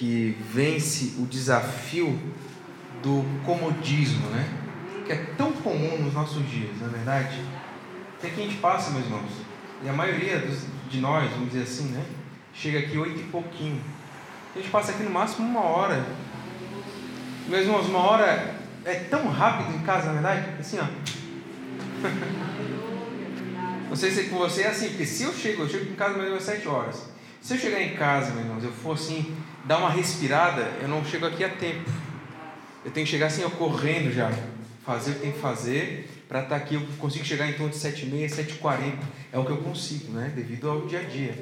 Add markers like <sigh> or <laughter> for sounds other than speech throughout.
que vence o desafio do comodismo, né? Que é tão comum nos nossos dias, não é verdade? Tem que a gente passa, meus irmãos. E a maioria dos, de nós, vamos dizer assim, né? Chega aqui oito e pouquinho. A gente passa aqui no máximo uma hora. Meus irmãos, uma hora é tão rápido em casa, na verdade? Assim, ó. <laughs> Não sei se com você é assim, porque se eu chego, eu chego em casa mais ou menos às 7 horas. Se eu chegar em casa, meus irmãos, eu for assim, dar uma respirada, eu não chego aqui a tempo. Eu tenho que chegar assim, eu correndo já. Fazer o que tem que fazer para estar tá aqui. Eu consigo chegar em torno de 7h30, 7h40. É o que eu consigo, né? Devido ao dia a dia.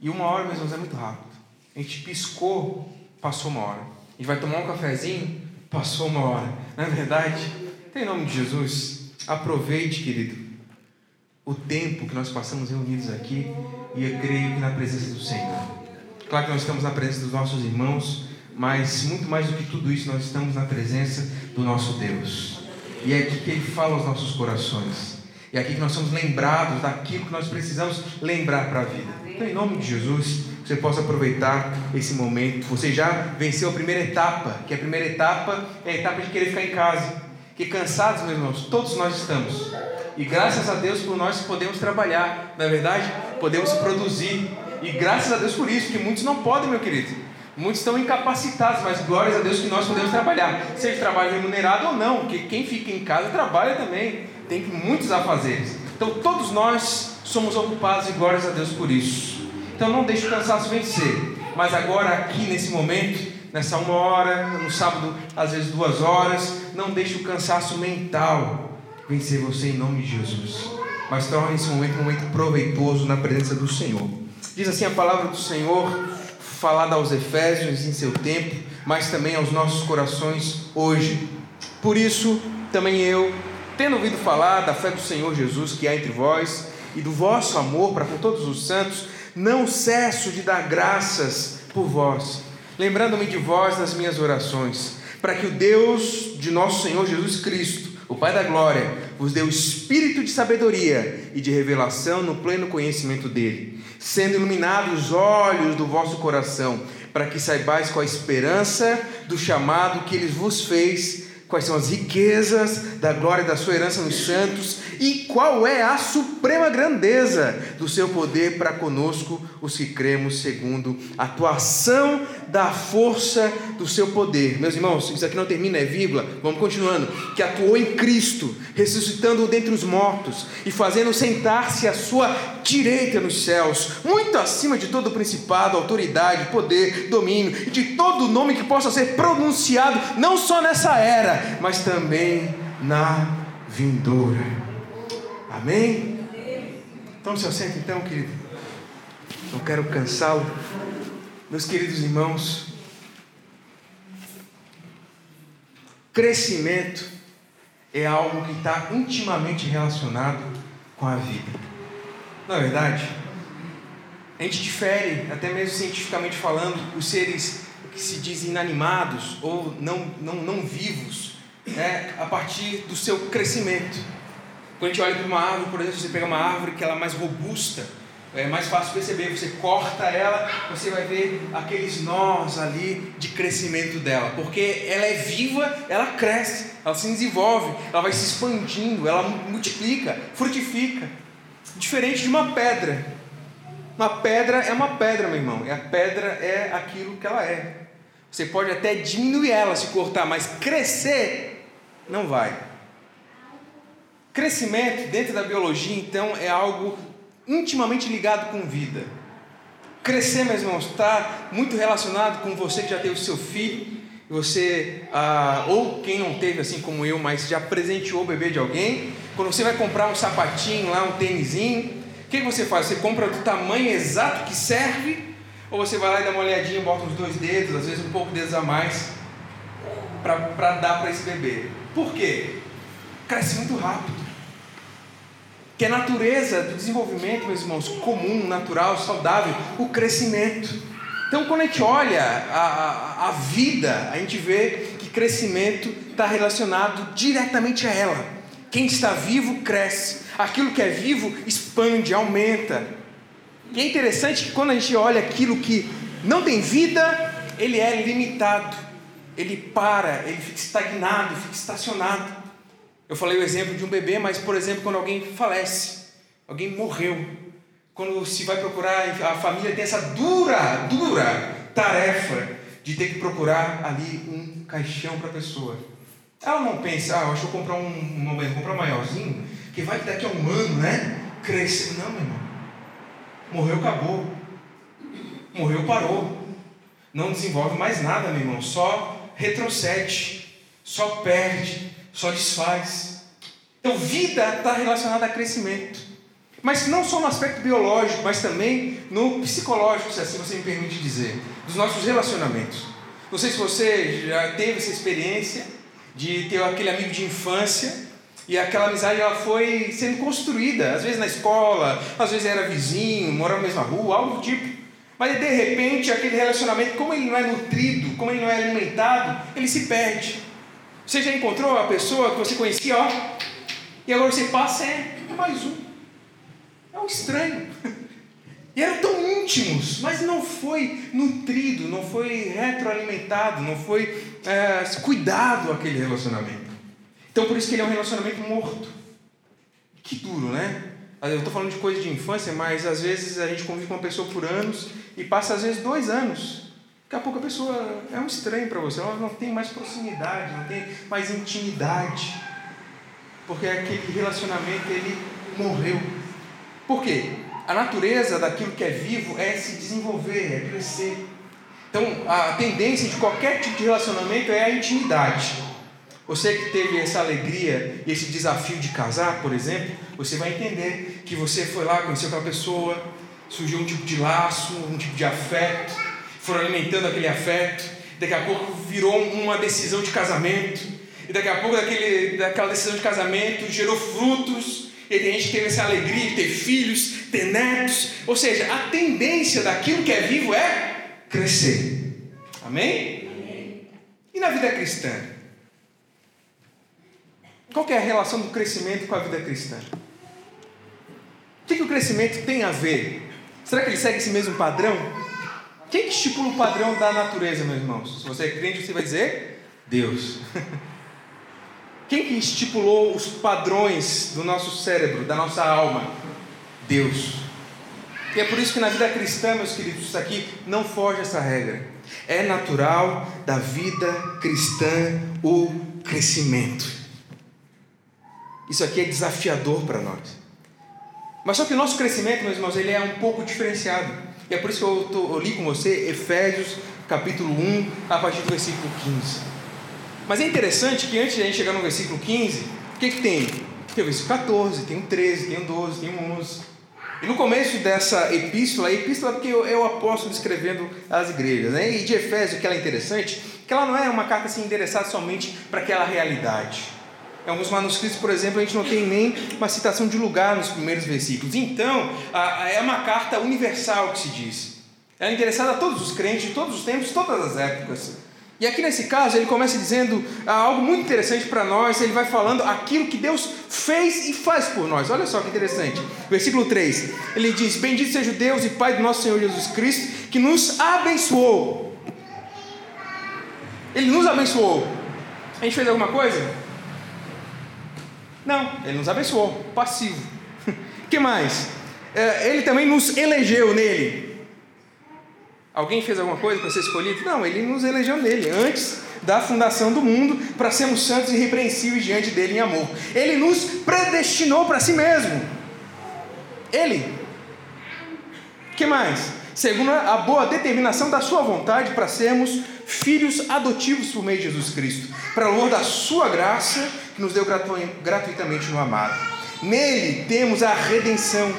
E uma hora, meus irmãos, é muito rápido. A gente piscou, passou uma hora. A gente vai tomar um cafezinho, passou uma hora. Não é verdade? Tem nome de Jesus. Aproveite, querido o tempo que nós passamos reunidos aqui e eu creio que na presença do Senhor. Claro que nós estamos na presença dos nossos irmãos, mas muito mais do que tudo isso, nós estamos na presença do nosso Deus. E é aqui que Ele fala aos nossos corações. É aqui que nós somos lembrados daquilo que nós precisamos lembrar para a vida. Então, em nome de Jesus, você possa aproveitar esse momento. Você já venceu a primeira etapa, que a primeira etapa é a etapa de querer ficar em casa. Que cansados, meus irmãos, todos nós estamos. E graças a Deus por nós podemos trabalhar, na verdade, podemos produzir. E graças a Deus por isso, que muitos não podem, meu querido. Muitos estão incapacitados, mas glórias a Deus que nós podemos trabalhar, seja trabalho remunerado ou não, porque quem fica em casa trabalha também, tem muitos afazeres. Então todos nós somos ocupados e glórias a Deus por isso. Então não deixe o cansaço vencer, mas agora aqui nesse momento, nessa uma hora, no sábado às vezes duas horas, não deixe o cansaço mental vencer você em nome de Jesus. Mas torne esse momento um momento proveitoso na presença do Senhor. Diz assim a palavra do Senhor, falada aos Efésios em seu tempo, mas também aos nossos corações hoje. Por isso, também eu, tendo ouvido falar da fé do Senhor Jesus que há entre vós e do vosso amor para com todos os santos, não cesso de dar graças por vós, lembrando-me de vós nas minhas orações, para que o Deus de nosso Senhor Jesus Cristo, o Pai da Glória vos deu espírito de sabedoria e de revelação no pleno conhecimento dele, sendo iluminados os olhos do vosso coração, para que saibais qual a esperança do chamado que ele vos fez quais são as riquezas da glória da sua herança nos santos e qual é a suprema grandeza do seu poder para conosco, os que cremos, segundo a atuação da força do seu poder. Meus irmãos, isso aqui não termina, é vírgula, vamos continuando. Que atuou em Cristo, ressuscitando-o dentre os mortos e fazendo sentar-se à sua direita nos céus, muito acima de todo principado, autoridade, poder, domínio e de todo nome que possa ser pronunciado, não só nessa era, mas também na vindoura. Amém? Então se assenta então, querido. Não quero cansá-lo. Meus queridos irmãos, crescimento é algo que está intimamente relacionado com a vida. Não é verdade? A gente difere, até mesmo cientificamente falando, os seres que se dizem inanimados ou não, não, não vivos, né, a partir do seu crescimento. Quando a gente olha para uma árvore, por exemplo, você pega uma árvore que ela é mais robusta, é mais fácil perceber. Você corta ela, você vai ver aqueles nós ali de crescimento dela, porque ela é viva, ela cresce, ela se desenvolve, ela vai se expandindo, ela multiplica, frutifica. Diferente de uma pedra. Uma pedra é uma pedra, meu irmão. E a pedra é aquilo que ela é. Você pode até diminuir ela se cortar, mas crescer não vai. Crescimento dentro da biologia, então, é algo intimamente ligado com vida. Crescer, meus irmãos, está muito relacionado com você que já teve o seu filho, você, ah, ou quem não teve assim como eu, mas já presenteou o bebê de alguém. Quando você vai comprar um sapatinho lá, um tênisinho, o que você faz? Você compra do tamanho exato que serve, ou você vai lá e dá uma olhadinha, bota os dois dedos, às vezes um pouco de dedos a mais, para dar para esse bebê. Por quê? Cresce muito rápido que a natureza do desenvolvimento, meus irmãos, comum, natural, saudável, o crescimento. Então, quando a gente olha a, a, a vida, a gente vê que crescimento está relacionado diretamente a ela. Quem está vivo cresce, aquilo que é vivo expande, aumenta. E é interessante que quando a gente olha aquilo que não tem vida, ele é limitado. Ele para, ele fica estagnado, fica estacionado. Eu falei o exemplo de um bebê, mas, por exemplo, quando alguém falece, alguém morreu, quando se vai procurar, a família tem essa dura, dura tarefa de ter que procurar ali um caixão para a pessoa. Ela não pensa, ah, acho que vou comprar um, vou comprar um maiorzinho, que vai que daqui a um ano, né? Crescer. Não, meu irmão. Morreu, acabou. Morreu, parou. Não desenvolve mais nada, meu irmão. Só retrocede, só perde, só desfaz. Então, vida está relacionada a crescimento. Mas não só no aspecto biológico, mas também no psicológico, se assim você me permite dizer, dos nossos relacionamentos. Não sei se você já teve essa experiência de ter aquele amigo de infância e aquela amizade ela foi sendo construída, às vezes na escola, às vezes era vizinho, morava na mesma rua, algo do tipo. Mas de repente aquele relacionamento, como ele não é nutrido, como ele não é alimentado, ele se perde. Você já encontrou a pessoa que você conhecia, ó, e agora você passa, é mais um. É um estranho. <laughs> E eram tão íntimos, mas não foi nutrido, não foi retroalimentado, não foi é, cuidado aquele relacionamento. Então por isso que ele é um relacionamento morto. Que duro, né? Eu estou falando de coisa de infância, mas às vezes a gente convive com uma pessoa por anos e passa às vezes dois anos. Daqui a pouco a pessoa é um estranho para você, ela não tem mais proximidade, não tem mais intimidade. Porque aquele relacionamento ele morreu. Por quê? A natureza daquilo que é vivo é se desenvolver, é crescer. Então, a tendência de qualquer tipo de relacionamento é a intimidade. Você que teve essa alegria e esse desafio de casar, por exemplo, você vai entender que você foi lá, conheceu aquela pessoa, surgiu um tipo de laço, um tipo de afeto, foram alimentando aquele afeto, daqui a pouco virou uma decisão de casamento, e daqui a pouco daquele, daquela decisão de casamento gerou frutos, e tem gente que teve essa alegria de ter filhos, ter netos. Ou seja, a tendência daquilo que é vivo é crescer. Amém? Amém. E na vida cristã? Qual é a relação do crescimento com a vida cristã? O que, que o crescimento tem a ver? Será que ele segue esse mesmo padrão? Quem que estipula o padrão da natureza, meus irmãos? Se você é crente, você vai dizer Deus. <laughs> Quem que estipulou os padrões do nosso cérebro, da nossa alma? Deus. E é por isso que na vida cristã, meus queridos, isso aqui não foge essa regra. É natural da vida cristã o crescimento. Isso aqui é desafiador para nós. Mas só que o nosso crescimento, meus irmãos, ele é um pouco diferenciado. E é por isso que eu, tô, eu li com você Efésios capítulo 1, a partir do versículo 15. Mas é interessante que antes de a gente chegar no versículo 15, o que, que tem? Tem o versículo 14, tem o 13, tem o 12, tem o 11. E no começo dessa epístola, a epístola é porque é o apóstolo escrevendo às igrejas, né? E de Efésio, que ela é interessante, que ela não é uma carta assim, endereçada somente para aquela realidade. Em alguns manuscritos, por exemplo, a gente não tem nem uma citação de lugar nos primeiros versículos. Então, é uma carta universal que se diz. Ela é interessada a todos os crentes de todos os tempos, todas as épocas. E aqui nesse caso ele começa dizendo ah, algo muito interessante para nós, ele vai falando aquilo que Deus fez e faz por nós. Olha só que interessante. Versículo 3. Ele diz: Bendito seja o Deus e Pai do nosso Senhor Jesus Cristo, que nos abençoou. Ele nos abençoou. A gente fez alguma coisa? Não, ele nos abençoou, passivo. <laughs> Que mais? É, ele também nos elegeu nele. Alguém fez alguma coisa para ser escolhido? Não, ele nos elegeu nele, antes da fundação do mundo, para sermos santos e irrepreensíveis diante dele em amor. Ele nos predestinou para si mesmo. Ele. que mais? Segundo a boa determinação da sua vontade para sermos filhos adotivos por meio de Jesus Cristo, para louvor da sua graça que nos deu gratuitamente no amado. Nele temos a redenção,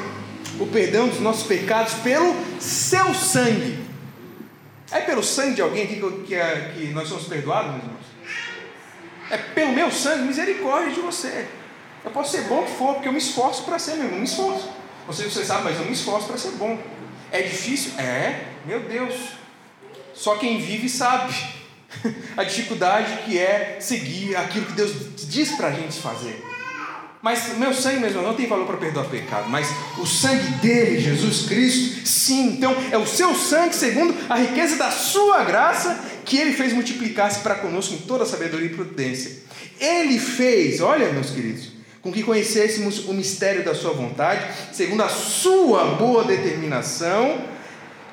o perdão dos nossos pecados pelo seu sangue é pelo sangue de alguém aqui que, que, é, que nós somos perdoados, meus irmãos? É pelo meu sangue, misericórdia de você. Eu posso ser bom que for, porque eu me esforço para ser, meu irmão, me esforço. Você, você sabe, mas eu me esforço para ser bom. É difícil? É, meu Deus. Só quem vive sabe <laughs> a dificuldade que é seguir aquilo que Deus diz para a gente fazer. Mas meu sangue mesmo não tem valor para perdoar pecado, mas o sangue dele, Jesus Cristo, sim. Então é o seu sangue, segundo a riqueza da sua graça, que ele fez multiplicar-se para conosco em toda sabedoria e prudência. Ele fez, olha, meus queridos, com que conhecêssemos o mistério da sua vontade, segundo a sua boa determinação,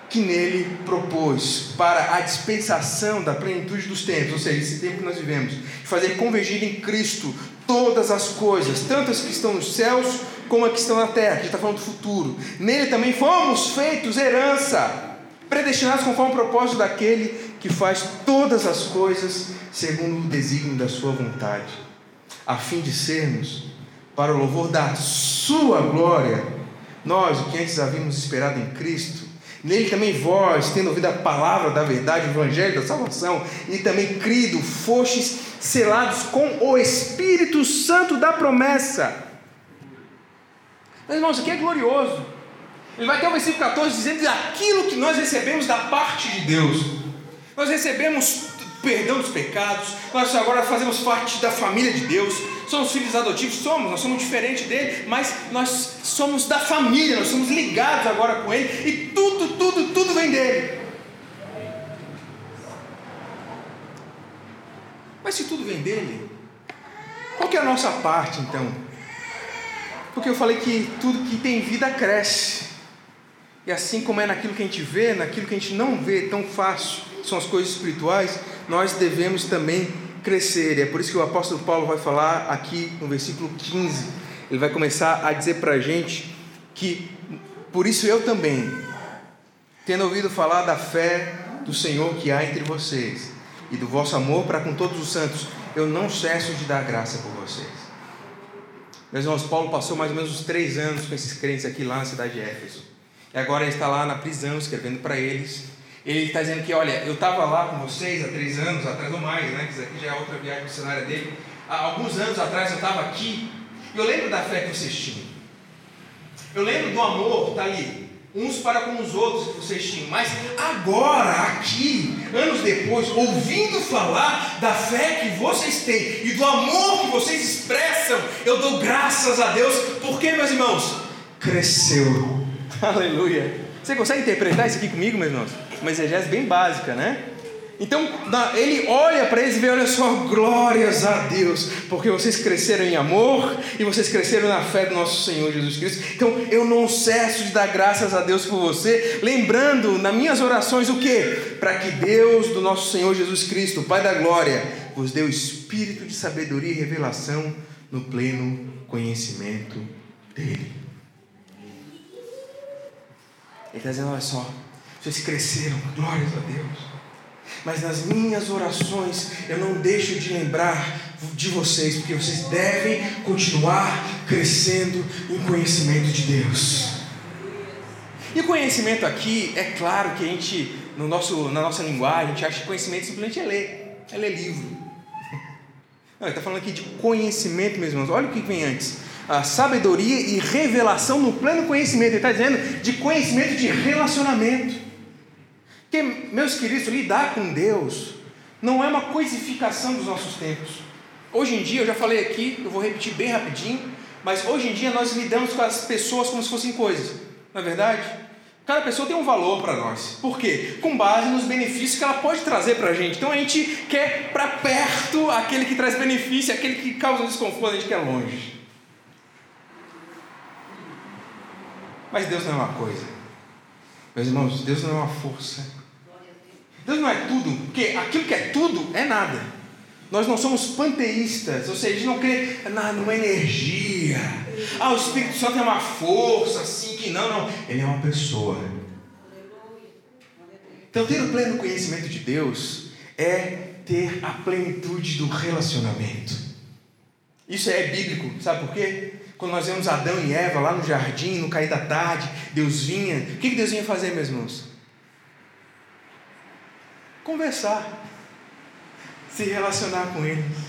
que nele propôs para a dispensação da plenitude dos tempos, ou seja, esse tempo que nós vivemos, fazer convergir em Cristo todas as coisas, tanto as que estão nos céus como as que estão na terra, que está falando do futuro. Nele também fomos feitos herança, predestinados conforme o propósito daquele que faz todas as coisas segundo o desígnio da sua vontade, a fim de sermos, para o louvor da sua glória, nós, o que antes havíamos esperado em Cristo, Nele também vós, tendo ouvido a palavra da verdade, o evangelho da salvação, e também crido, fostes selados com o Espírito Santo da promessa. Mas irmãos, isso aqui é glorioso. Ele vai até o versículo 14 dizendo aquilo que nós recebemos da parte de Deus. Nós recebemos perdão dos pecados, nós agora fazemos parte da família de Deus, somos filhos adotivos, somos, nós somos diferentes dele, mas nós somos da família, nós somos ligados agora com ele, e tudo, tudo, tudo vem dele. Mas se tudo vem dele, qual que é a nossa parte então? Porque eu falei que tudo que tem vida cresce. E assim como é naquilo que a gente vê, naquilo que a gente não vê tão fácil, são as coisas espirituais, nós devemos também crescer. E é por isso que o apóstolo Paulo vai falar aqui no versículo 15. Ele vai começar a dizer para a gente que, por isso eu também, tendo ouvido falar da fé do Senhor que há entre vocês e do vosso amor para com todos os santos, eu não cesso de dar graça por vocês. Meus irmãos, Paulo passou mais ou menos uns três anos com esses crentes aqui lá na cidade de Éfeso. E agora ele está lá na prisão escrevendo para eles. Ele está dizendo que, olha, eu estava lá com vocês há três anos atrás ou mais, né? Que isso aqui já é outra viagem missionária dele. Há alguns anos atrás eu estava aqui. Eu lembro da fé que vocês tinham. Eu lembro do amor está ali. Uns para com os outros que vocês tinham. Mas agora, aqui, anos depois, ouvindo falar da fé que vocês têm e do amor que vocês expressam, eu dou graças a Deus. Porque, meus irmãos, cresceu. Aleluia. Você consegue interpretar isso aqui comigo, meus irmãos? Uma exegese bem básica, né? Então, ele olha para eles e vê, olha só, glórias a Deus, porque vocês cresceram em amor e vocês cresceram na fé do nosso Senhor Jesus Cristo. Então, eu não cesso de dar graças a Deus por você, lembrando nas minhas orações o que? Para que Deus do nosso Senhor Jesus Cristo, Pai da glória, vos dê o espírito de sabedoria e revelação no pleno conhecimento dele. Ele está dizendo: olha só, vocês cresceram, glórias a Deus. Mas nas minhas orações eu não deixo de lembrar de vocês, porque vocês devem continuar crescendo em conhecimento de Deus. E conhecimento aqui, é claro que a gente, no nosso, na nossa linguagem, a gente acha que conhecimento simplesmente é ler, é ler livro. <laughs> Não, ele está falando aqui de conhecimento, meus irmãos. Olha o que vem antes a sabedoria e revelação no pleno conhecimento. Ele está dizendo de conhecimento de relacionamento. Porque, meus queridos, lidar com Deus não é uma coisificação dos nossos tempos. Hoje em dia, eu já falei aqui, eu vou repetir bem rapidinho, mas hoje em dia nós lidamos com as pessoas como se fossem coisas, não é verdade? Cada pessoa tem um valor para nós. Por quê? Com base nos benefícios que ela pode trazer para a gente. Então a gente quer para perto aquele que traz benefício, aquele que causa desconforto, a gente quer longe. Mas Deus não é uma coisa. Meus irmãos, Deus não é uma força. Deus não é tudo, porque aquilo que é tudo é nada. Nós não somos panteístas, ou seja, a gente não crê na, numa energia. Ah, o Espírito Santo é uma força, assim que não, não. Ele é uma pessoa. Então, ter o pleno conhecimento de Deus é ter a plenitude do relacionamento. Isso é bíblico, sabe por quê? Quando nós vemos Adão e Eva lá no jardim, no cair da tarde, Deus vinha. O que Deus vinha fazer, meus irmãos? Conversar. Se relacionar com eles.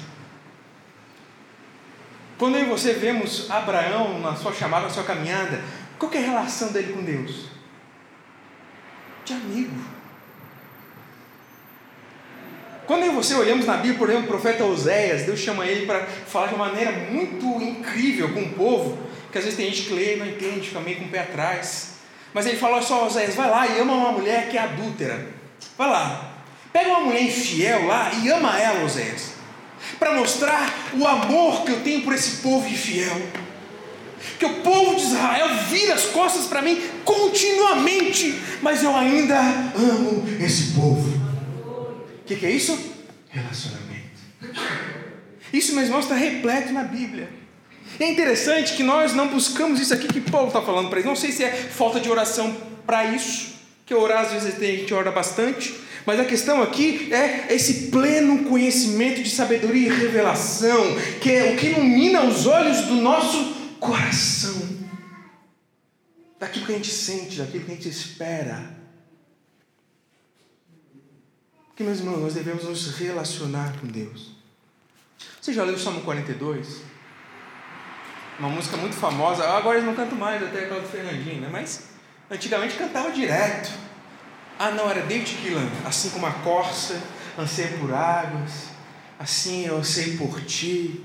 Quando eu e você vemos Abraão na sua chamada, na sua caminhada, qual é a relação dele com Deus? De amigo. Quando eu e você olhamos na Bíblia, por exemplo, o profeta Oséias, Deus chama ele para falar de uma maneira muito incrível com o povo, que às vezes tem gente que lê e não entende, fica meio com o pé atrás. Mas ele fala: só, Oséias, vai lá e ama uma mulher que é adúltera. Vai lá, pega uma mulher infiel lá e ama ela, Oséias, para mostrar o amor que eu tenho por esse povo infiel. Que o povo de Israel vira as costas para mim continuamente, mas eu ainda amo esse povo que, que é isso? Relacionamento. Isso, meus irmãos, está repleto na Bíblia. E é interessante que nós não buscamos isso aqui que Paulo está falando para eles. Não sei se é falta de oração para isso, que orar às vezes a gente ora bastante, mas a questão aqui é esse pleno conhecimento de sabedoria e revelação, que é o que ilumina os olhos do nosso coração, daquilo que a gente sente, daquilo que a gente espera que, meus irmãos, nós devemos nos relacionar com Deus. Você já leu o Salmo 42? Uma música muito famosa. Agora eles não cantam mais, até aquela do Fernandinho, né? Mas antigamente cantava direto. Ah, não, era David Keelan. Assim como a corça anseia por águas, assim eu anseio por ti.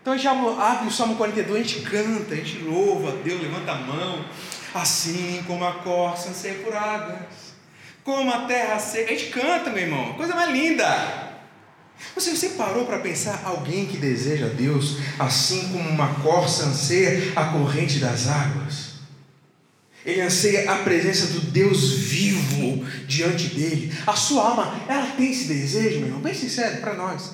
Então a gente abre o Salmo 42, a gente canta, a gente louva a Deus, levanta a mão. Assim como a corça anseia por águas como a terra seca. A gente canta, meu irmão, coisa mais linda. Você, você parou para pensar alguém que deseja Deus assim como uma corça anseia a corrente das águas? Ele anseia a presença do Deus vivo diante dele. A sua alma, ela tem esse desejo, meu irmão, bem sincero para nós.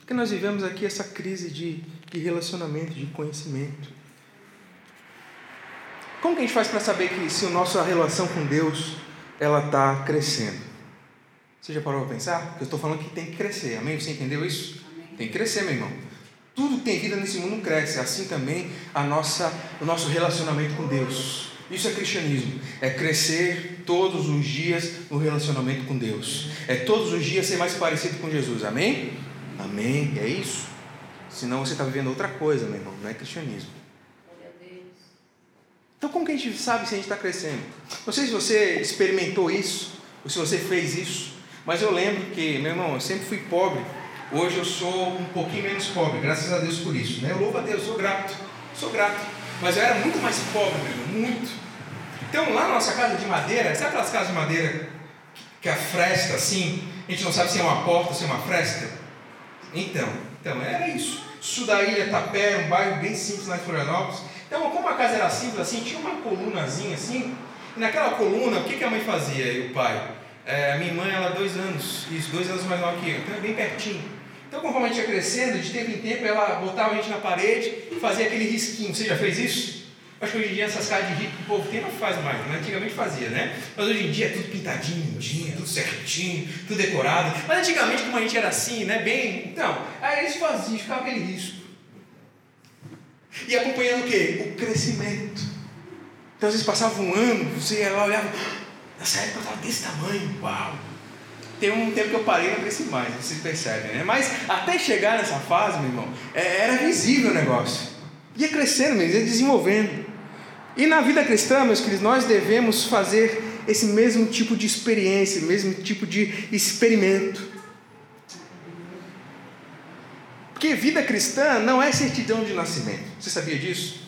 Porque nós vivemos aqui essa crise de, de relacionamento, de conhecimento. Como que a gente faz para saber que se a nossa relação com Deus ela está crescendo? Você já parou para pensar? Eu estou falando que tem que crescer. Amém? Você entendeu isso? Amém. Tem que crescer, meu irmão. Tudo que tem vida nesse mundo cresce. Assim também a nossa, o nosso relacionamento com Deus. Isso é cristianismo. É crescer todos os dias no relacionamento com Deus. É todos os dias ser mais parecido com Jesus. Amém? Amém. É isso. Senão você está vivendo outra coisa, meu irmão. Não é cristianismo. Então, como que a gente sabe se a gente está crescendo? Não sei se você experimentou isso, ou se você fez isso, mas eu lembro que, meu irmão, eu sempre fui pobre. Hoje eu sou um pouquinho menos pobre, graças a Deus por isso. Né? Eu louvo a Deus, sou grato, sou grato. Mas eu era muito mais pobre, meu irmão, muito. Então, lá na nossa casa de madeira, sabe aquelas casas de madeira que a fresta assim, a gente não sabe se é uma porta ou se é uma fresta? Então, então era isso. Sul Tapera, um bairro bem simples lá em Florianópolis. Então, como a casa era simples assim, tinha uma colunazinha assim, e naquela coluna, o que, que a mãe fazia e o pai? É, a minha mãe, ela dois anos, isso, dois anos mais nova que eu, então é bem pertinho. Então, conforme a gente ia crescendo, de tempo em tempo, ela botava a gente na parede e fazia aquele risquinho. Você já fez isso? Acho que hoje em dia essas casas de rico que o povo tem não faz mais, mas antigamente fazia, né? Mas hoje em dia é tudo pintadinho, lindinho, tudo certinho, tudo decorado. Mas antigamente, como a gente era assim, né? Bem. Então, aí eles faziam, ficava aquele risco. E acompanhando o quê? O crescimento. Então, às vezes passava um ano, você ia lá olhava, nessa época eu estava desse tamanho, uau! Tem um tempo que eu parei e não cresci mais, vocês percebem, né? Mas até chegar nessa fase, meu irmão, é, era visível o negócio. Ia crescendo mesmo, ia desenvolvendo. E na vida cristã, meus queridos, nós devemos fazer esse mesmo tipo de experiência, mesmo tipo de experimento. Porque vida cristã não é certidão de nascimento. Você sabia disso?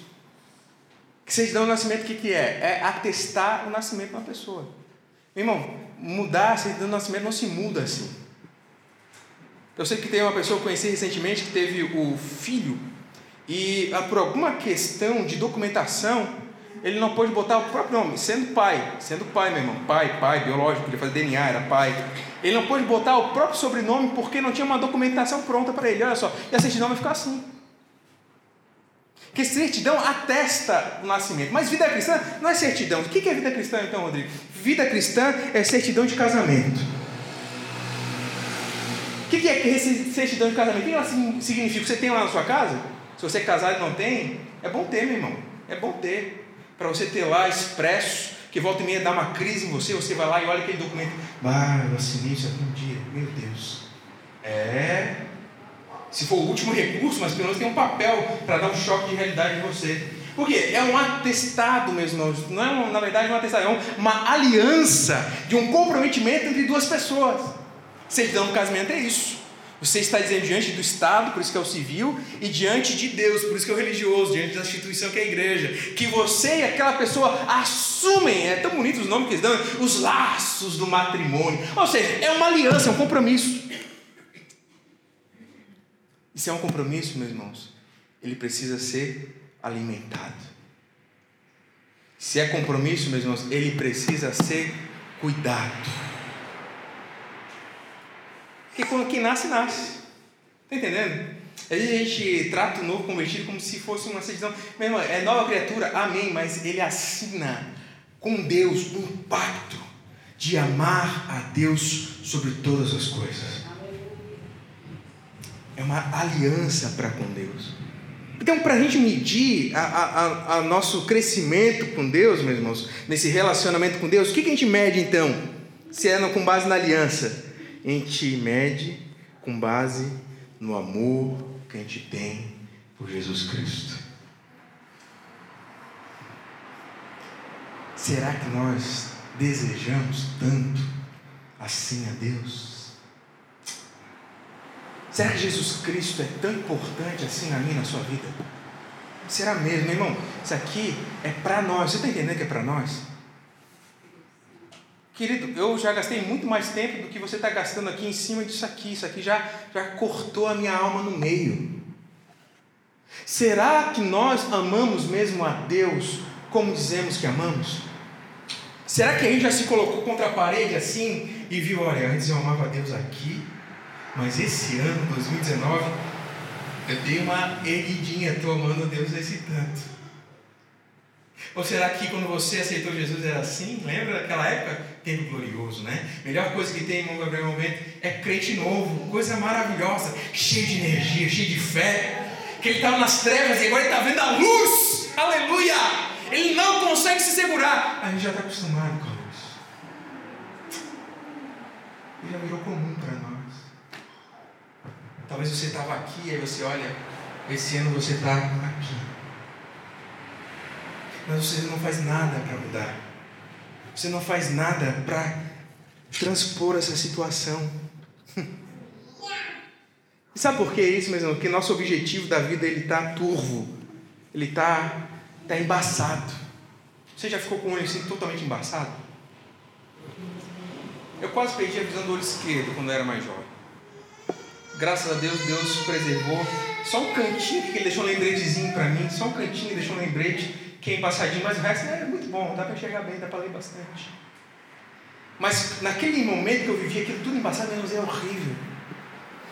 Que certidão de nascimento o que, que é? É atestar o nascimento de uma pessoa. Meu irmão, mudar a certidão de nascimento não se muda assim. Eu sei que tem uma pessoa que eu conheci recentemente que teve o filho e ah, por alguma questão de documentação ele não pôde botar o próprio nome, sendo pai, sendo pai, meu irmão, pai, pai, biológico, ele fazia DNA, era pai. Ele não pôde botar o próprio sobrenome porque não tinha uma documentação pronta para ele, olha só, e a certidão vai ficar assim. Que certidão atesta o nascimento, mas vida cristã não é certidão. O que é vida cristã então, Rodrigo? Vida cristã é certidão de casamento. O que é certidão de casamento? O que ela significa? Você tem lá na sua casa? Se você é casado e não tem, é bom ter, meu irmão. É bom ter para você ter lá expresso, que volta e meia dá uma crise em você, você vai lá e olha aquele documento. Ah, eu assinei isso aqui um dia, meu Deus. É. Se for o último recurso, mas pelo menos tem um papel para dar um choque de realidade em você. Porque é um atestado, meus irmãos, não é uma, na verdade um atestado, é uma aliança de um comprometimento entre duas pessoas. Certidão do casamento é isso. Você está dizendo diante do Estado, por isso que é o civil, e diante de Deus, por isso que é o religioso, diante da instituição que é a igreja, que você e aquela pessoa assumem, é tão bonito os nomes que eles dão, os laços do matrimônio. Ou seja, é uma aliança, é um compromisso. E se é um compromisso, meus irmãos, ele precisa ser alimentado. Se é compromisso, meus irmãos, ele precisa ser cuidado. Porque quando quem nasce, nasce. Está entendendo? Às vezes a gente trata o novo convertido como se fosse uma certidão. Meu irmão, é nova criatura, amém, mas ele assina com Deus um pacto de amar a Deus sobre todas as coisas. É uma aliança para com Deus. Então, para a gente medir a, nosso crescimento com Deus, meus irmãos, nesse relacionamento com Deus, o que, que a gente mede então? Se é com base na aliança? A gente mede com base no amor que a gente tem por Jesus Cristo. Será que nós desejamos tanto assim a Deus? Será que Jesus Cristo é tão importante assim na minha na sua vida? Será mesmo, meu irmão? Isso aqui é para nós. Você está entendendo que é para nós? Querido, eu já gastei muito mais tempo do que você está gastando aqui em cima disso aqui. Isso aqui já, já cortou a minha alma no meio. Será que nós amamos mesmo a Deus como dizemos que amamos? Será que a gente já se colocou contra a parede assim e viu, olha, antes eu amava a Deus aqui, mas esse ano, 2019, eu dei uma erguidinha, estou amando a Deus esse tanto. Ou será que quando você aceitou Jesus era assim? Lembra daquela época? Tempo glorioso, né? Melhor coisa que tem, irmão Gabriel, momento é crente novo, coisa maravilhosa, cheio de energia, cheio de fé. Que ele estava nas trevas e agora ele está vendo a luz. Aleluia! Ele não consegue se segurar. A gente já está acostumado com luz. Ele já virou comum para nós. Talvez você estava aqui e aí você olha, esse ano você está aqui mas você não faz nada para mudar. Você não faz nada para transpor essa situação. <laughs> E sabe por que isso, meu irmão? Porque nosso objetivo da vida ele está turvo, ele está tá embaçado. Você já ficou com o olho assim totalmente embaçado? Eu quase perdi a visão do olho esquerdo quando eu era mais jovem. Graças a Deus, Deus preservou. Só um cantinho que ele deixou um lembretezinho para mim, só um cantinho deixou um lembrete que é embaçadinho, mas o resto é muito bom, dá para enxergar bem, dá para ler bastante. Mas naquele momento que eu vivia aquilo tudo embaçado, Deus, é horrível.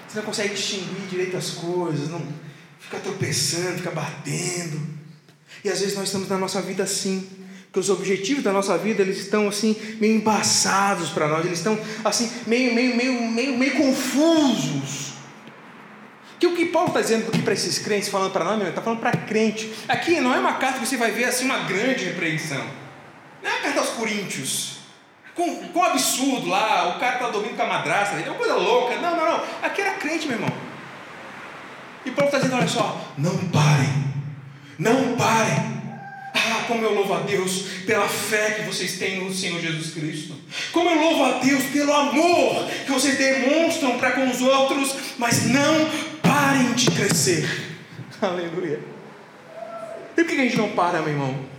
Você não consegue distinguir direito as coisas, não fica tropeçando, fica batendo. E às vezes nós estamos na nossa vida assim, que os objetivos da nossa vida eles estão assim meio embaçados para nós, eles estão assim meio meio meio meio meio confusos. Que o que Paulo está dizendo aqui para esses crentes, falando para nós, ele está falando para crente. Aqui não é uma carta que você vai ver assim uma grande repreensão. Não é uma carta aos coríntios. Com, com um absurdo lá, o cara está dormindo com a madrasta, é uma coisa louca. Não, não, não. Aqui era crente, meu irmão. E Paulo está dizendo: olha só, não parem, não parem. Ah, como eu louvo a Deus pela fé que vocês têm no Senhor Jesus Cristo. Como eu louvo a Deus pelo amor que vocês demonstram para com os outros, mas não parem de crescer. <laughs> Aleluia. E por que a gente não para, meu irmão?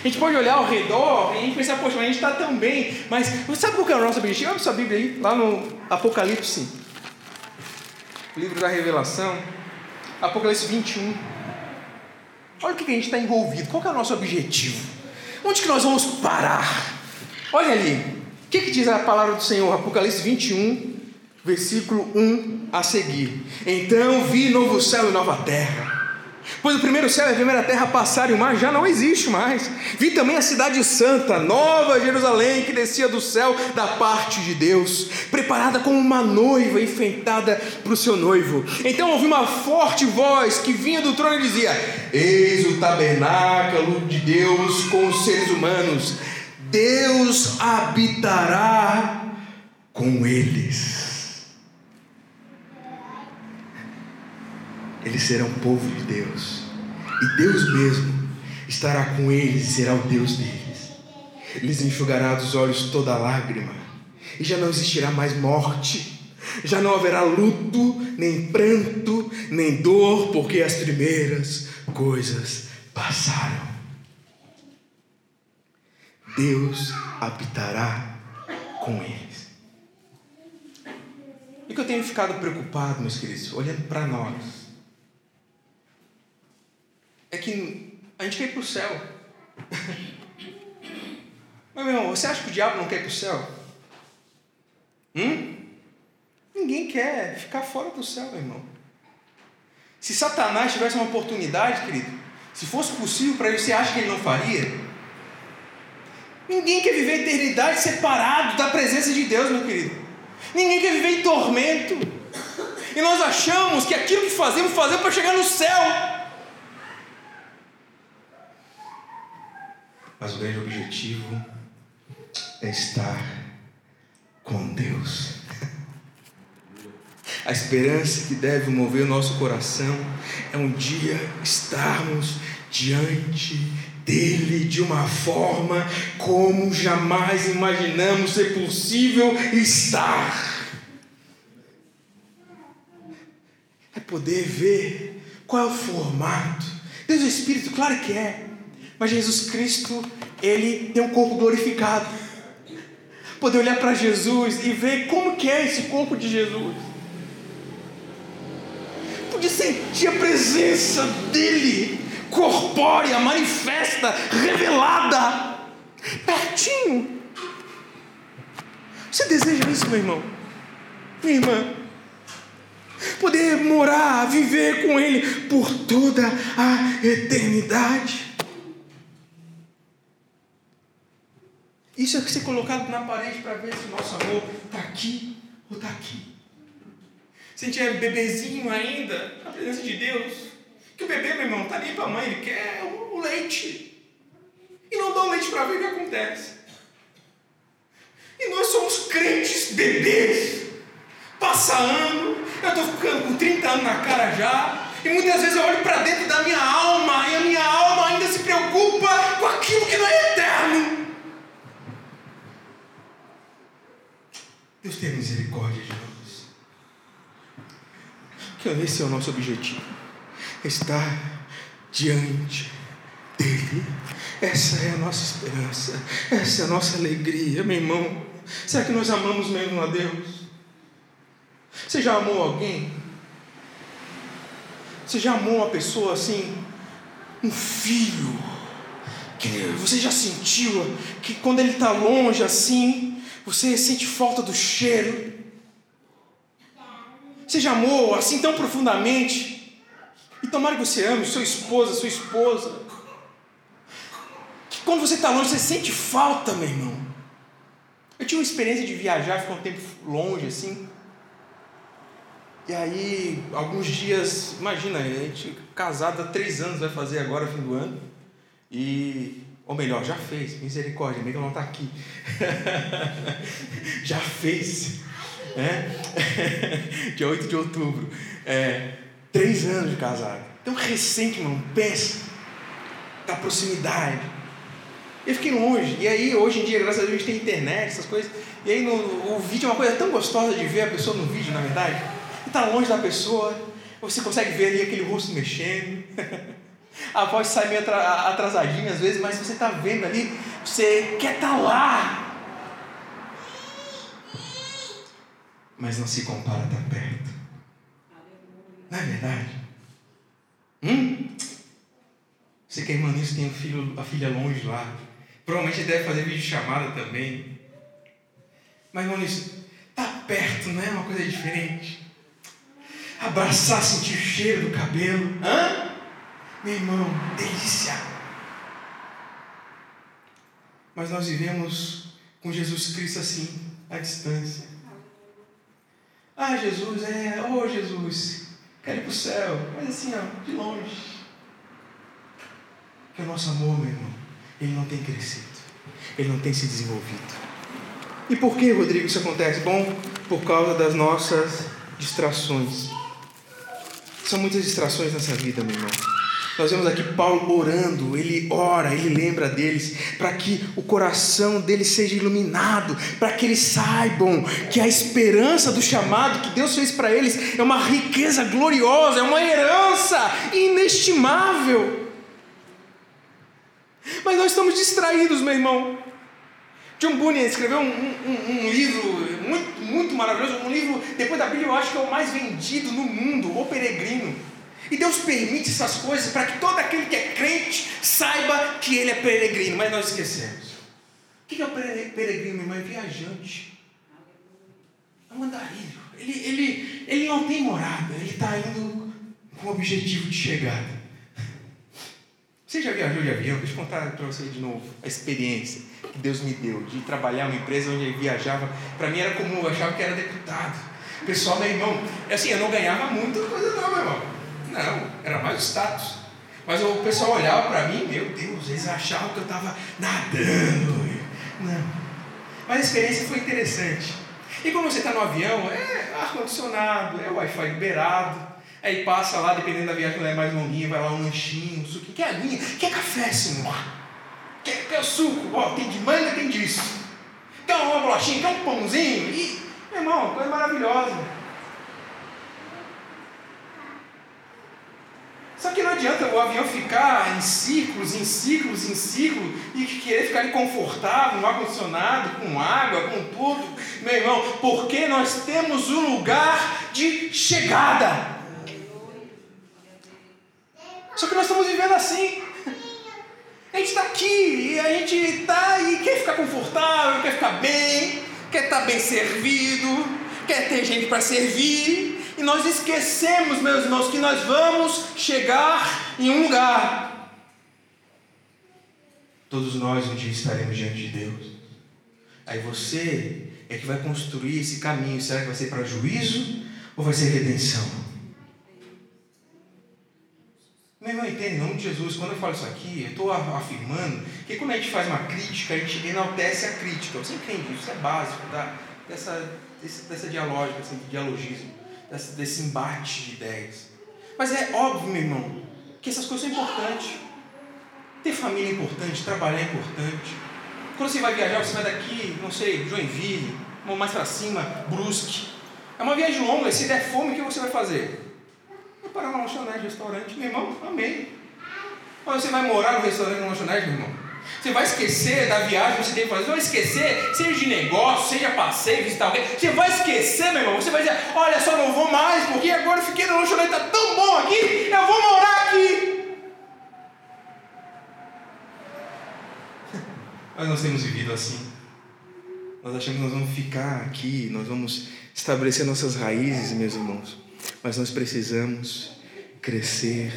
A gente pode olhar ao redor e a gente pensar, poxa, mas a gente está tão bem. Mas sabe qual que é o nosso objetivo? Abre sua Bíblia aí, lá no Apocalipse, livro da Revelação, Apocalipse 21. Olha o que a gente está envolvido, qual é o nosso objetivo? Onde que nós vamos parar? Olha ali, o que, que diz a palavra do Senhor? Apocalipse 21, versículo 1 a seguir. Então vi novo céu e nova terra. Pois o primeiro céu e a primeira terra passaram e o mar já não existe mais. Vi também a cidade santa, nova Jerusalém, que descia do céu da parte de Deus, preparada como uma noiva enfeitada para o seu noivo. Então ouvi uma forte voz que vinha do trono e dizia: Eis o tabernáculo de Deus com os seres humanos. Deus habitará com eles eles serão povo de Deus, e Deus mesmo estará com eles e será o Deus deles. Lhes enxugará dos olhos toda lágrima, e já não existirá mais morte, já não haverá luto, nem pranto, nem dor, porque as primeiras coisas passaram. Deus habitará com eles. E que eu tenho ficado preocupado, meus queridos, olhando para nós, é que a gente quer ir para o céu. Mas, meu irmão, você acha que o diabo não quer ir para o céu? Hum? Ninguém quer ficar fora do céu, meu irmão. Se Satanás tivesse uma oportunidade, querido, se fosse possível para ele, você acha que ele não faria? Ninguém quer viver a eternidade separado da presença de Deus, meu querido. Ninguém quer viver em tormento. E nós achamos que aquilo que fazemos, fazemos para chegar no céu. Mas o grande objetivo é estar com Deus. A esperança que deve mover o nosso coração é um dia estarmos diante dele de uma forma como jamais imaginamos ser possível estar. É poder ver qual é o formato. Deus é Espírito, claro que é. Mas Jesus Cristo, ele tem um corpo glorificado. Poder olhar para Jesus e ver como que é esse corpo de Jesus. Poder sentir a presença dele, corpórea, manifesta, revelada, pertinho. Você deseja isso, meu irmão? Minha irmã? Poder morar, viver com Ele por toda a eternidade. Isso é ser colocado na parede para ver se o nosso amor está aqui ou está aqui. Se a gente é bebezinho ainda, na presença de Deus, que o bebê, meu irmão, está ali para a mãe, ele quer o leite. E não dá o leite para ver o que acontece. E nós somos crentes bebês. Passa ano, eu estou ficando com 30 anos na cara já, e muitas vezes eu olho para dentro da minha alma, e a minha alma ainda se preocupa com aquilo que não é Tenha misericórdia de nós. Que esse é o nosso objetivo. Estar diante dele. Essa é a nossa esperança. Essa é a nossa alegria, meu irmão. Será que nós amamos mesmo a Deus? Você já amou alguém? Você já amou uma pessoa assim? Um filho? Que você já sentiu que quando ele está longe assim, você sente falta do cheiro? Você já amou assim tão profundamente? E tomara que você ame sua esposa, sua esposa. Que quando você está longe, você sente falta, meu irmão. Eu tinha uma experiência de viajar, ficar um tempo longe assim. E aí, alguns dias, imagina, a gente casado há três anos, vai fazer agora, fim do ano. E ou melhor, já fez, misericórdia, amiga não está aqui. <laughs> já fez. Né? <laughs> Dia 8 de outubro. É, três anos de casado. Então, recente, irmão, pensa da proximidade. Eu fiquei longe. E aí, hoje em dia, graças a Deus, a gente tem internet, essas coisas. E aí, no, o vídeo é uma coisa tão gostosa de ver a pessoa no vídeo, na verdade. Está longe da pessoa. Você consegue ver ali aquele rosto mexendo. <laughs> A voz sai meio atrasadinha às vezes, mas você está vendo ali, você quer estar tá lá. Mas não se compara estar tá perto. Não é verdade? Hum? Você que é irmã nisso tem um filho, a filha longe lá. Provavelmente deve fazer vídeo chamada também. Mas irmão nisso, tá perto, não é uma coisa diferente. Abraçar, sentir o cheiro do cabelo. Hã? Meu irmão, delícia. Mas nós vivemos com Jesus Cristo assim, à distância. Ah, Jesus, é, oh Jesus, quero ir para o céu, mas assim, ó, de longe. Que o nosso amor, meu irmão, ele não tem crescido, ele não tem se desenvolvido. E por que, Rodrigo, isso acontece? Bom, por causa das nossas distrações. São muitas distrações nessa vida, meu irmão. Nós vemos aqui Paulo orando, ele ora, ele lembra deles, para que o coração deles seja iluminado, para que eles saibam que a esperança do chamado que Deus fez para eles é uma riqueza gloriosa, é uma herança inestimável. Mas nós estamos distraídos, meu irmão. John Bunyan escreveu um, um, um, livro muito, muito maravilhoso, um livro, depois da Bíblia, eu acho que é o mais vendido no mundo, O Peregrino. E Deus permite essas coisas para que todo aquele que é crente saiba que ele é peregrino, mas nós esquecemos. O que é o peregrino, irmão? É viajante. É um andarilho. Ele, ele, ele não tem morada, ele está indo com o objetivo de chegada. Você já viajou de avião? Deixa eu contar para você de novo a experiência que Deus me deu de trabalhar uma empresa onde ele viajava. Para mim era comum, eu achava que era deputado. Pessoal, meu irmão, assim, eu não ganhava muita coisa, não, meu irmão. Não, era mais status. Mas o pessoal olhava para mim, meu Deus, eles achavam que eu estava nadando. Não. Mas a experiência foi interessante. E quando você está no avião, é ar-condicionado, é Wi-Fi liberado. Aí passa lá, dependendo da viagem, quando é mais longuinha, vai lá um lanchinho, um suquinho. Quer aguinha? Quer café, senhor? Quer, quer suco? Ó, tem de manga, tem disso. Quer uma bolachinha? Quer um pãozinho? E, meu irmão, coisa maravilhosa. Só que não adianta o avião ficar em ciclos, em ciclos, em ciclos, e querer ficar confortável, no ar-condicionado, com água, com tudo, meu irmão, porque nós temos um lugar de chegada. Só que nós estamos vivendo assim. A gente está aqui e a gente está e quer ficar confortável, quer ficar bem, quer estar tá bem servido, quer ter gente para servir, e nós esquecemos, meus irmãos, que nós vamos chegar em um lugar. Todos nós um dia estaremos diante de Deus. Aí você é que vai construir esse caminho. Será que vai ser para juízo ou vai ser redenção? Meu irmão, entende? Em nome de Jesus, quando eu falo isso aqui, eu estou afirmando que quando a gente faz uma crítica, a gente enaltece a crítica. Você entende isso? É básico da, dessa, desse, dessa dialógica, desse dialogismo desse, embate de ideias. Mas é óbvio, meu irmão, que essas coisas são importantes. Ter família é importante, trabalhar é importante. Quando você vai viajar, você vai daqui, não sei, Joinville, mais para cima, Brusque. É uma viagem longa, se der fome, o que você vai fazer? Vai parar no lanchonete, restaurante, meu irmão, amém. Mas você vai morar no restaurante, no lanchonete, meu irmão? Você vai esquecer da viagem que você tem que fazer, você vai esquecer, seja de negócio, seja passeio, visitar alguém. Você vai esquecer, meu irmão. Você vai dizer: Olha só, não vou mais, porque agora eu fiquei no lanchonete, está tão bom aqui, eu vou morar aqui. Mas <laughs> nós temos vivido assim. Nós achamos que nós vamos ficar aqui, nós vamos estabelecer nossas raízes, meus irmãos. Mas nós precisamos crescer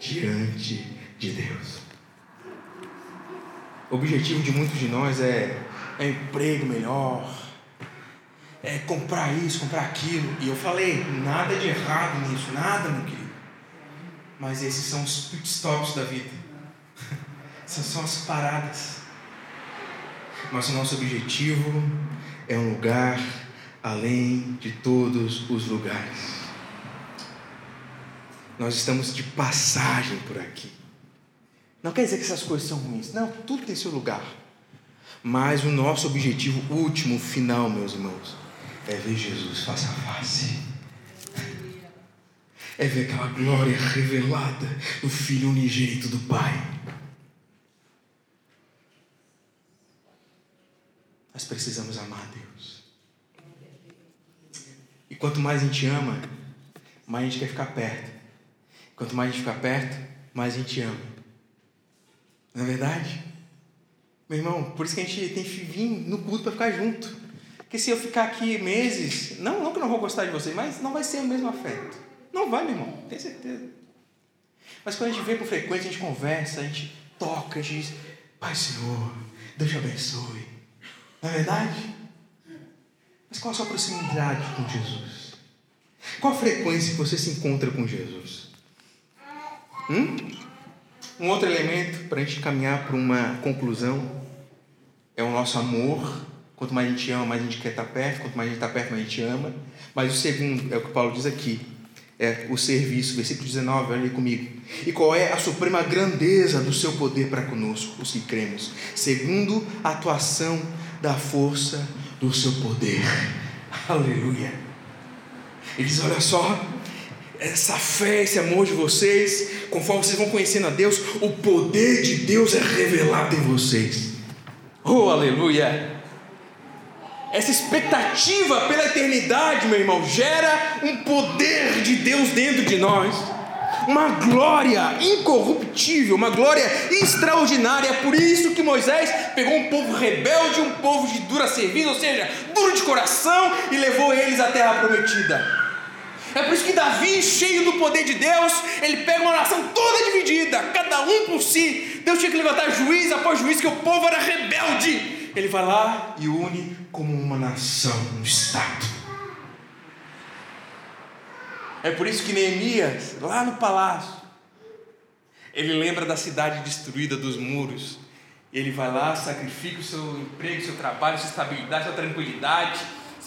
diante de Deus. O objetivo de muitos de nós é, é emprego melhor, é comprar isso, comprar aquilo. E eu falei, nada de errado nisso, nada, meu querido. Mas esses são os pitstops da vida. <laughs> Essas são as paradas. Mas o nosso objetivo é um lugar além de todos os lugares. Nós estamos de passagem por aqui. Não quer dizer que essas coisas são ruins. Não, tudo tem seu lugar. Mas o nosso objetivo último, final, meus irmãos, é ver Jesus face a face. É ver aquela glória revelada do Filho unigênito do Pai. Nós precisamos amar Deus. E quanto mais a gente ama, mais a gente quer ficar perto. Quanto mais a gente fica perto, mais a gente ama. Não é verdade? Meu irmão, por isso que a gente tem que vir no culto para ficar junto. Porque se eu ficar aqui meses, não, não que eu não vou gostar de você, mas não vai ser o mesmo afeto. Não vai, meu irmão, tenho certeza. Mas quando a gente vê com frequência, a gente conversa, a gente toca, a gente diz, Pai Senhor, Deus te abençoe. Não é verdade? Mas qual a sua proximidade com Jesus? Qual a frequência que você se encontra com Jesus? Hum? Um outro elemento para a gente caminhar para uma conclusão é o nosso amor. Quanto mais a gente ama, mais a gente quer estar perto. Quanto mais a gente está perto, mais a gente ama. Mas o segundo, é o que Paulo diz aqui, é o serviço, versículo 19, olha aí comigo. E qual é a suprema grandeza do seu poder para conosco, os que cremos, segundo a atuação da força do seu poder. Aleluia. Ele diz: Olha só, essa fé, esse amor de vocês, conforme vocês vão conhecendo a Deus, o poder de Deus é revelado em vocês. Oh, aleluia! Essa expectativa pela eternidade, meu irmão, gera um poder de Deus dentro de nós, uma glória incorruptível, uma glória extraordinária. É por isso que Moisés pegou um povo rebelde, um povo de dura serviço, ou seja, duro de coração, e levou eles à terra prometida. É por isso que Davi, cheio do poder de Deus, ele pega uma nação toda dividida, cada um por si. Deus tinha que levantar juiz após juiz, que o povo era rebelde ele vai lá e une como uma nação, um Estado. É por isso que Neemias, lá no palácio, ele lembra da cidade destruída, dos muros. Ele vai lá, sacrifica o seu emprego, seu trabalho, sua estabilidade, sua tranquilidade,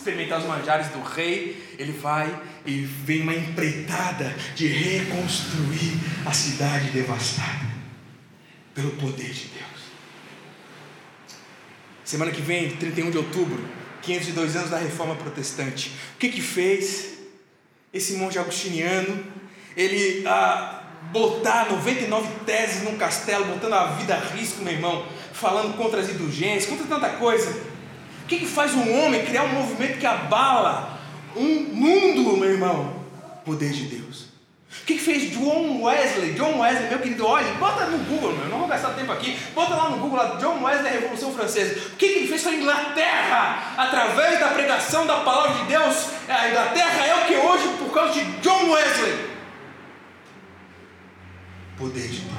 experimentar os manjares do rei. Ele vai e vem uma empreitada de reconstruir a cidade devastada pelo poder de Deus. Semana que vem, 31 de outubro, 502 anos da Reforma Protestante. O que que fez esse monge agostiniano? Ele ah, botar 99 teses num castelo, botando a vida a risco, meu irmão, falando contra as indulgências, contra tanta coisa. O que, que faz um homem criar um movimento que abala um mundo, meu irmão? Poder de Deus. O que fez John Wesley? John Wesley, meu querido, olha, bota no Google, meu, não vou gastar tempo aqui, bota lá no Google, lá, John Wesley, Revolução Francesa. O que ele fez foi a Inglaterra, através da pregação da palavra de Deus, a Inglaterra é o que hoje, por causa de John Wesley. Poder de Deus.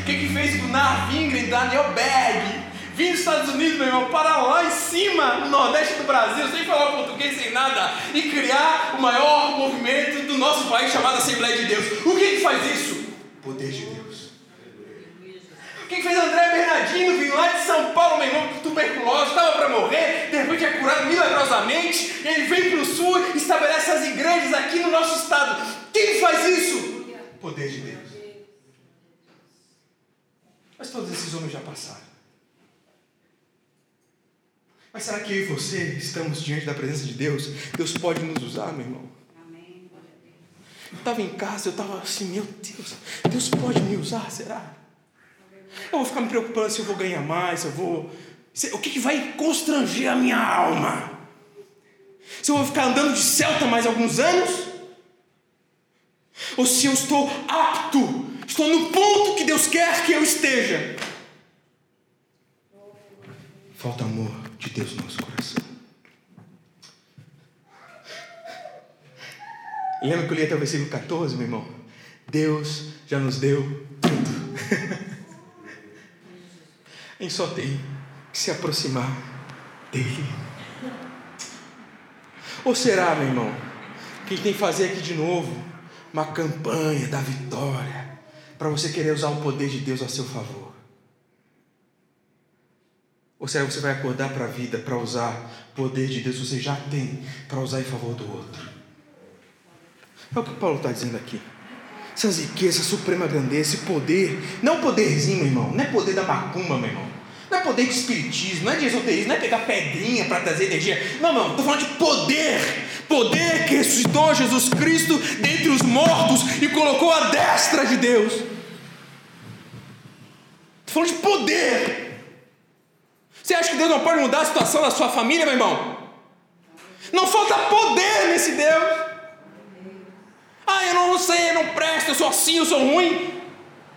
O que que fez Gunnar Wingren, Daniel Berg, Vim dos Estados Unidos, meu irmão, para lá em cima, no Nordeste do Brasil, sem falar português, sem nada, e criar o maior movimento do nosso país chamado Assembleia de Deus. O que, que faz isso? Poder de Deus. O que, que fez André Bernardino vir lá de São Paulo, meu irmão, tuberculoso, estava para morrer, de repente é curado milagrosamente, ele vem para o sul, estabelece as igrejas aqui no nosso estado. Quem faz isso? Poder de Deus. Mas todos esses homens já passaram. Mas será que eu e você estamos diante da presença de Deus? Deus pode nos usar, meu irmão? Eu estava em casa, eu estava assim, meu Deus, Deus pode me usar, será? Eu vou ficar me preocupando se eu vou ganhar mais, se eu vou. O que, que vai constranger a minha alma? Se eu vou ficar andando de Celta mais alguns anos? Ou se eu estou apto, estou no ponto que Deus quer que eu esteja? Falta amor de Deus no nosso coração. Lembra que eu li até o versículo 14, meu irmão? Deus já nos deu tudo. a gente só tem que se aproximar dele. Ou será, meu irmão, que a gente tem que fazer aqui de novo uma campanha da vitória para você querer usar o poder de Deus a seu favor? Ou que você vai acordar para a vida para usar o poder de Deus que você já tem para usar em favor do outro? É o que Paulo está dizendo aqui. Essas riquezas, suprema grandeza, esse poder, não poderzinho, meu irmão, não é poder da macumba, meu irmão. Não é poder de espiritismo, não é de esoterismo, não é pegar pedrinha para trazer energia. Não, não, estou falando de poder. Poder que ressuscitou Jesus Cristo dentre os mortos e colocou a destra de Deus. Estou falando de poder. Você acha que Deus não pode mudar a situação da sua família, meu irmão? Não falta poder nesse Deus. Ah, eu não sei, eu não presto, eu sou assim, eu sou ruim.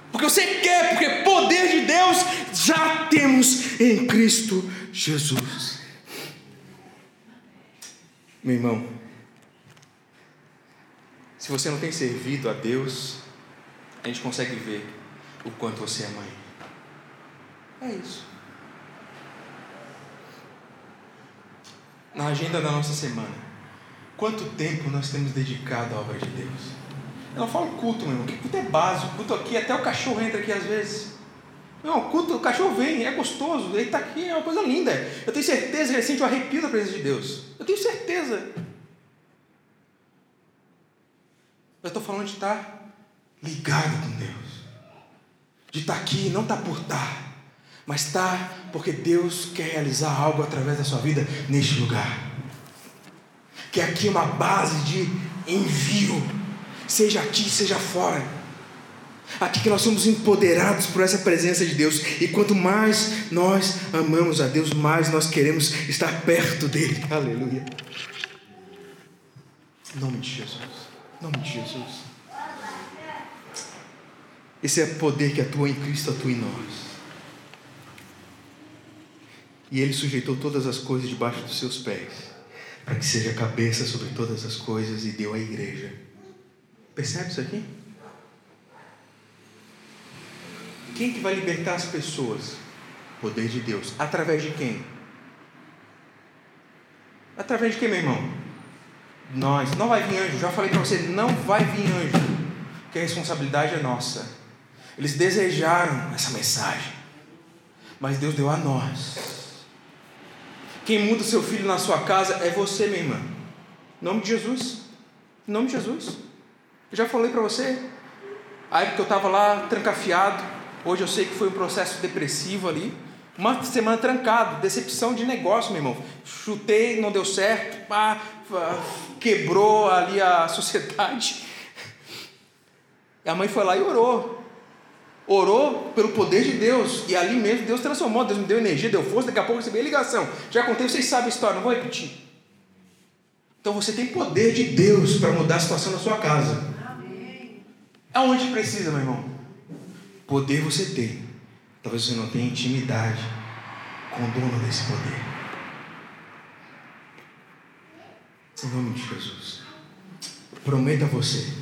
Porque você quer, porque poder de Deus já temos em Cristo Jesus. Meu irmão, se você não tem servido a Deus, a gente consegue ver o quanto você é mãe. É isso. Na agenda da nossa semana, quanto tempo nós temos dedicado à obra de Deus? Eu não falo culto, meu irmão, que culto é básico, culto aqui, até o cachorro entra aqui às vezes. Não, culto, o cachorro vem, é gostoso, ele está aqui, é uma coisa linda. Eu tenho certeza que ele sente o arrepio da presença de Deus. Eu tenho certeza. Eu estou falando de estar ligado com Deus. De estar aqui, não estar por estar, mas estar porque Deus quer realizar algo através da sua vida neste lugar. Que aqui é uma base de envio, seja aqui, seja fora. Aqui que nós somos empoderados por essa presença de Deus. E quanto mais nós amamos a Deus, mais nós queremos estar perto dele. Aleluia. Em nome de Jesus. Em nome de Jesus. Esse é o poder que atua em Cristo, atua em nós. E ele sujeitou todas as coisas debaixo dos seus pés, para que seja cabeça sobre todas as coisas e deu à igreja. Percebe isso aqui? Quem que vai libertar as pessoas? Poder de Deus. Através de quem? Através de quem, meu irmão? Nós. Não vai vir anjo. Já falei para você, não vai vir anjo. Que a responsabilidade é nossa. Eles desejaram essa mensagem. Mas Deus deu a nós. Quem muda seu filho na sua casa é você, minha irmã. Em nome de Jesus. Em nome de Jesus. Eu já falei para você. A época eu estava lá trancafiado, Hoje eu sei que foi um processo depressivo ali. Uma semana trancado, decepção de negócio, meu irmão. Chutei, não deu certo, pá, quebrou ali a <laughs> sociedade. A mãe foi lá e orou. Orou pelo poder de Deus. E ali mesmo Deus transformou, Deus me deu energia, deu força, daqui a pouco recebi a ligação. Já contei, vocês sabem a história, não vou repetir. Então você tem poder de Deus para mudar a situação na sua casa. Aonde precisa, meu irmão? Poder você tem. Talvez você não tenha intimidade com o dono desse poder. Em nome de Jesus. Prometo a você,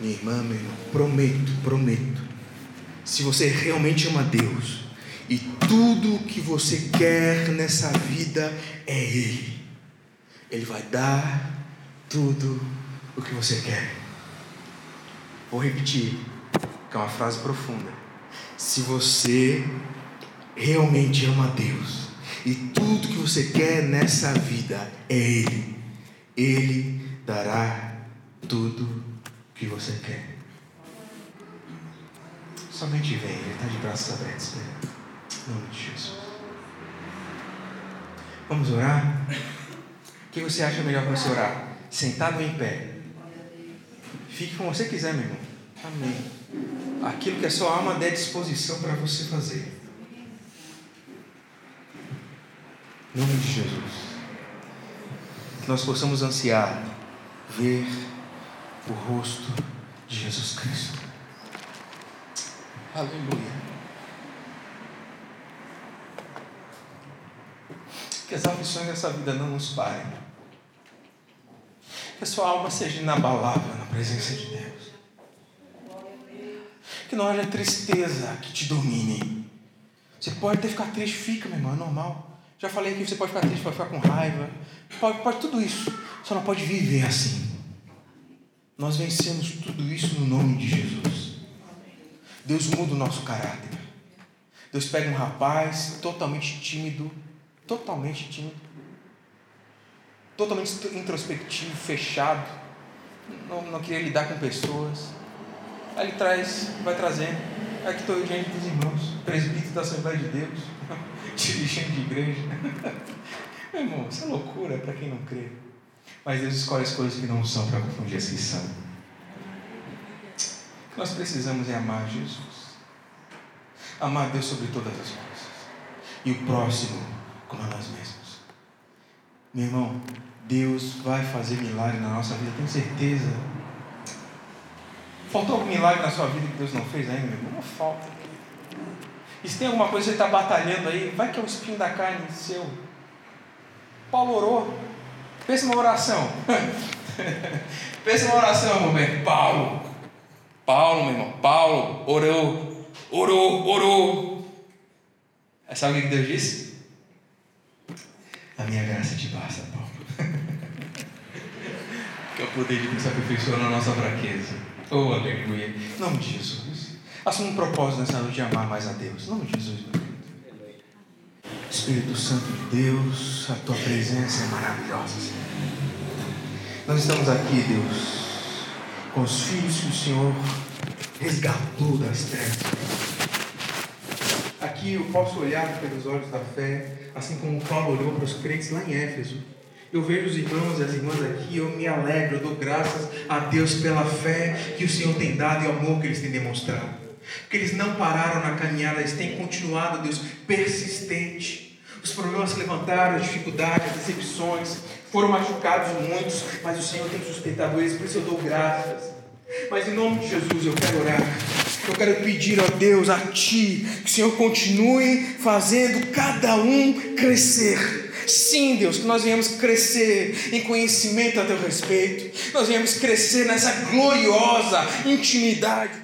minha irmã, meu irmão, prometo, prometo. Se você realmente ama Deus e tudo o que você quer nessa vida é Ele, Ele vai dar tudo o que você quer. Vou repetir que é uma frase profunda. Se você realmente ama Deus e tudo que você quer nessa vida é Ele, Ele dará tudo que você quer. Somente vem, Ele está de braços abertos. Né? Em nome de Jesus. Vamos orar? O que você acha melhor para você orar? Sentado ou em pé? Fique como você quiser, meu irmão. Amém aquilo que a sua alma der disposição para você fazer. Em nome de Jesus. Que nós possamos ansiar ver o rosto de Jesus Cristo. Aleluia. Que as aflições dessa vida não nos parem. Que a sua alma seja inabalável na presença de Deus que não haja tristeza que te domine. Você pode até ficar triste, fica, meu irmão, é normal. Já falei que você pode ficar triste, pode ficar com raiva, pode, pode tudo isso. Só não pode viver assim. Nós vencemos tudo isso no nome de Jesus. Deus muda o nosso caráter. Deus pega um rapaz totalmente tímido, totalmente tímido, totalmente introspectivo, fechado, não, não queria lidar com pessoas. Aí ele traz, vai trazendo. Aqui estou eu diante dos irmãos, presbítero da Assembleia de Deus, <laughs> dirigente de igreja. <laughs> Meu irmão, isso é loucura para quem não crê. Mas Deus escolhe as coisas que não são para confundir as que são. Nós precisamos é amar Jesus. Amar Deus sobre todas as coisas. E o próximo como a nós mesmos. Meu irmão, Deus vai fazer milagre na nossa vida, tenho certeza. Faltou algum milagre na sua vida que Deus não fez ainda, meu irmão? Não falta. E se tem alguma coisa que você está batalhando aí, vai que é o espinho da carne seu. Paulo orou. Pensa uma oração. <laughs> Pensa uma oração, meu bem. Paulo. Paulo, meu irmão. Paulo orou. Orou, orou. Aí sabe o que Deus disse? A minha graça te basta, Paulo. <laughs> que é o poder de Deus aperfeiçoar na nossa fraqueza. Oh, aleluia. Em nome de Jesus. Assuma um propósito nessa noite de amar mais a Deus. Em nome de Jesus, meu Espírito Santo de Deus, a tua presença é maravilhosa, Senhor. Nós estamos aqui, Deus, com os filhos que o Senhor resgatou das trevas. Aqui eu posso olhar pelos olhos da fé, assim como Paulo olhou para os crentes lá em Éfeso. Eu vejo os irmãos e as irmãs aqui, eu me alegro, eu dou graças a Deus pela fé que o Senhor tem dado e o amor que eles têm demonstrado. Porque eles não pararam na caminhada, eles têm continuado, Deus, persistente. Os problemas se levantaram, as dificuldades, as decepções, foram machucados muitos, mas o Senhor tem sustentado eles, por isso eu dou graças. Mas em nome de Jesus eu quero orar. Eu quero pedir a Deus, a Ti, que o Senhor continue fazendo cada um crescer. Sim, Deus, que nós venhamos crescer em conhecimento a Teu respeito, nós venhamos crescer nessa gloriosa intimidade